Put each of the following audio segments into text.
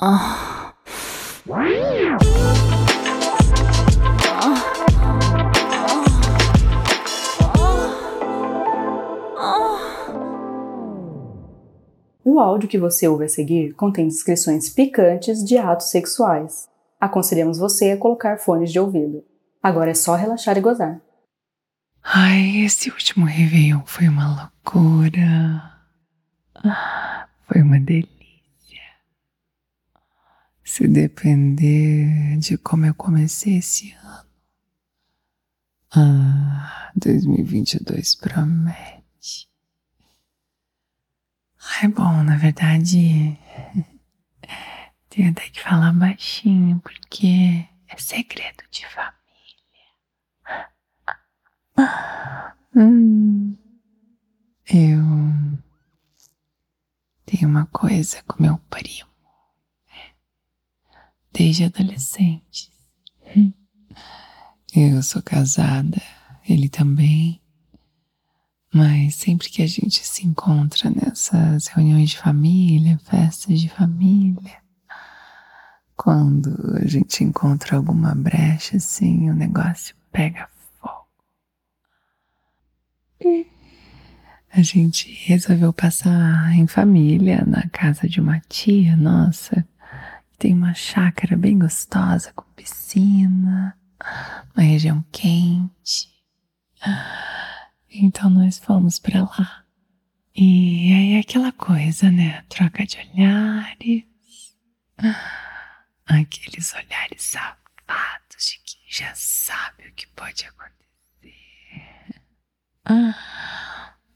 O áudio que você ouve a seguir contém descrições picantes de atos sexuais. Aconselhamos você a colocar fones de ouvido. Agora é só relaxar e gozar. Ai, esse último Réveillon foi uma loucura. Ah, foi uma delícia. Se depender de como eu comecei esse ano. Ah, 2022 promete. Ai, bom, na verdade, tenho até que falar baixinho, porque é segredo de família. Hum, eu tenho uma coisa com meu primo desde adolescente. Eu sou casada, ele também. Mas sempre que a gente se encontra nessas reuniões de família, festas de família, quando a gente encontra alguma brecha assim, o negócio pega fogo. A gente resolveu passar em família na casa de uma tia nossa tem uma chácara bem gostosa com piscina, uma região quente. Então nós fomos para lá. E aí é aquela coisa, né? Troca de olhares. Aqueles olhares safados de quem já sabe o que pode acontecer.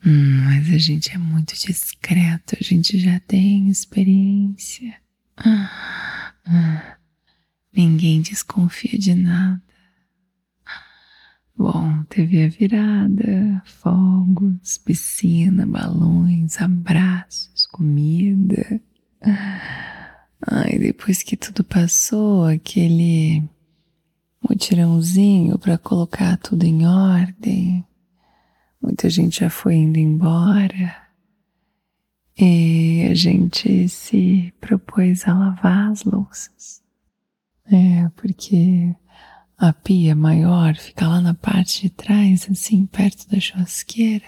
Hum, mas a gente é muito discreto, a gente já tem experiência. Ninguém desconfia de nada. Bom, teve a virada, fogos, piscina, balões, abraços, comida. Ai, depois que tudo passou, aquele mutirãozinho para colocar tudo em ordem. Muita gente já foi indo embora. E a gente se propôs a lavar as louças. É, porque a pia maior fica lá na parte de trás, assim, perto da churrasqueira.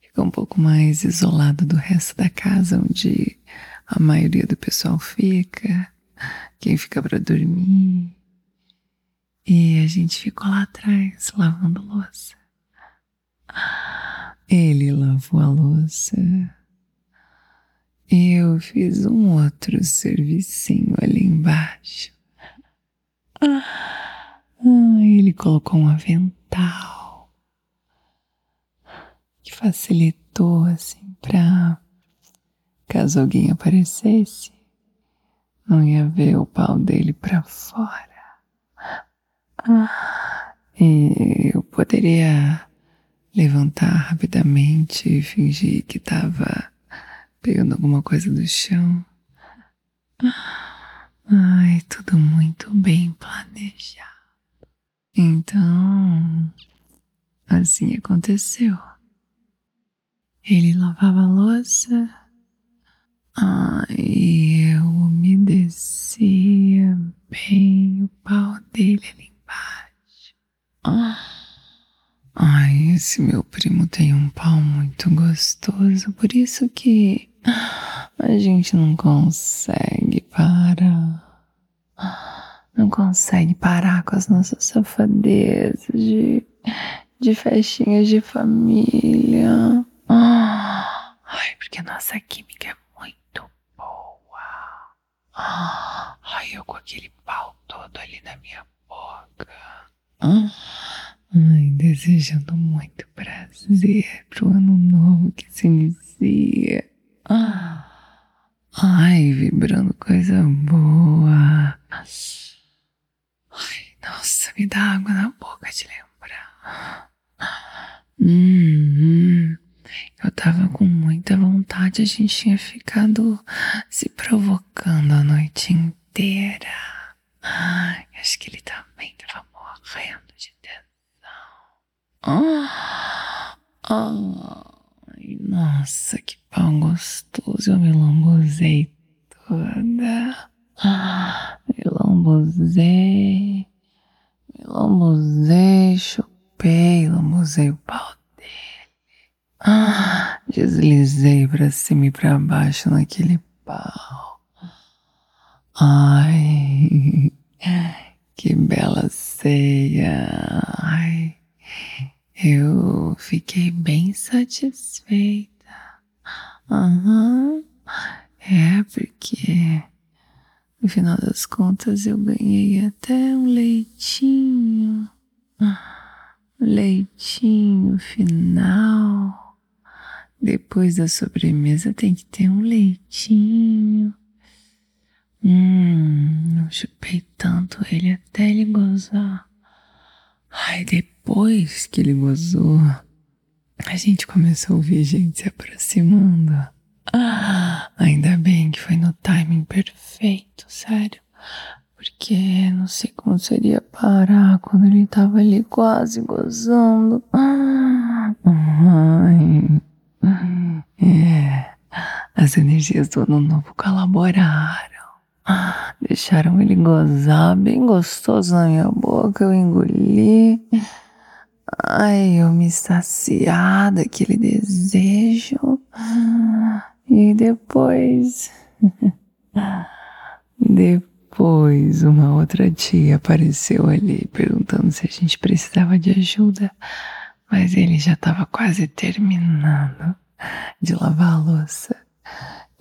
Fica um pouco mais isolado do resto da casa, onde a maioria do pessoal fica, quem fica para dormir. E a gente ficou lá atrás, lavando louça. Ele lavou a louça eu fiz um outro servicinho ali embaixo. Ah, ele colocou um avental que facilitou assim para caso alguém aparecesse, não ia ver o pau dele para fora. E eu poderia levantar rapidamente e fingir que estava pegando alguma coisa do chão. Ai, tudo muito bem Então, assim aconteceu. Ele lavava a louça, ai, eu umedecia bem o pau dele ali embaixo. Ah. Ai, esse meu primo tem um pau muito gostoso, por isso que a gente não consegue parar. Consegue parar com as nossas safadezas de, de festinhas de família. Ai, porque a nossa química é muito boa. Ai, eu com aquele pau todo ali na minha boca. Ai, desejando muito prazer pro ano novo que se inicia. Ai, vibrando coisa boa. Ai, nossa, me dá água na boca de lembrar. Hum, eu tava com muita vontade, a gente tinha ficado se provocando a noite inteira. Ai, acho que ele também tava morrendo de tesão. Ai, nossa, que pão gostoso. Eu me lambuzei toda. me lambuzei, chupei, lambuzei o pau dele. Ah, deslizei pra cima e pra baixo naquele pau. Ai, que bela ceia. Ai, eu fiquei bem satisfeita. Aham, é porque no final das contas, eu ganhei até um leitinho. Leitinho final. Depois da sobremesa tem que ter um leitinho. Hum, chupei tanto ele até ele gozar. Ai, depois que ele gozou, a gente começou a ouvir gente se aproximando. Ah, ainda bem que foi no timing perfeito, sério. Porque não sei como seria parar quando ele tava ali quase gozando. Ah, ai, é, as energias do ano novo colaboraram. Ah, deixaram ele gozar bem gostoso na minha boca. Eu engoli. Ai, eu me saciar daquele desejo. E depois. depois, uma outra tia apareceu ali perguntando se a gente precisava de ajuda, mas ele já estava quase terminando de lavar a louça.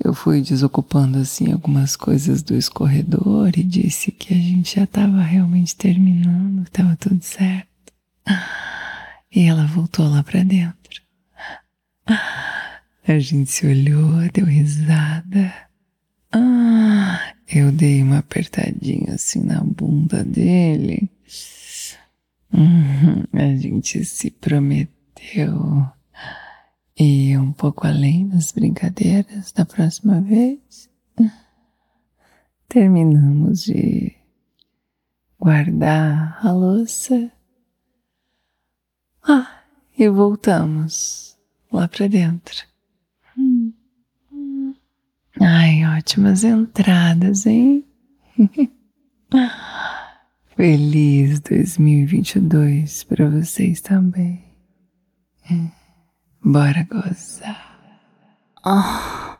Eu fui desocupando assim algumas coisas do escorredor e disse que a gente já estava realmente terminando, estava tudo certo. E ela voltou lá para dentro. A gente se olhou, deu risada. Ah, eu dei uma apertadinha assim na bunda dele. Uhum, a gente se prometeu e um pouco além das brincadeiras da próxima vez. Terminamos de guardar a louça. Ah, e voltamos lá para dentro. Ai, ótimas entradas, hein? Feliz 2022 para vocês também. Bora gozar. Oh.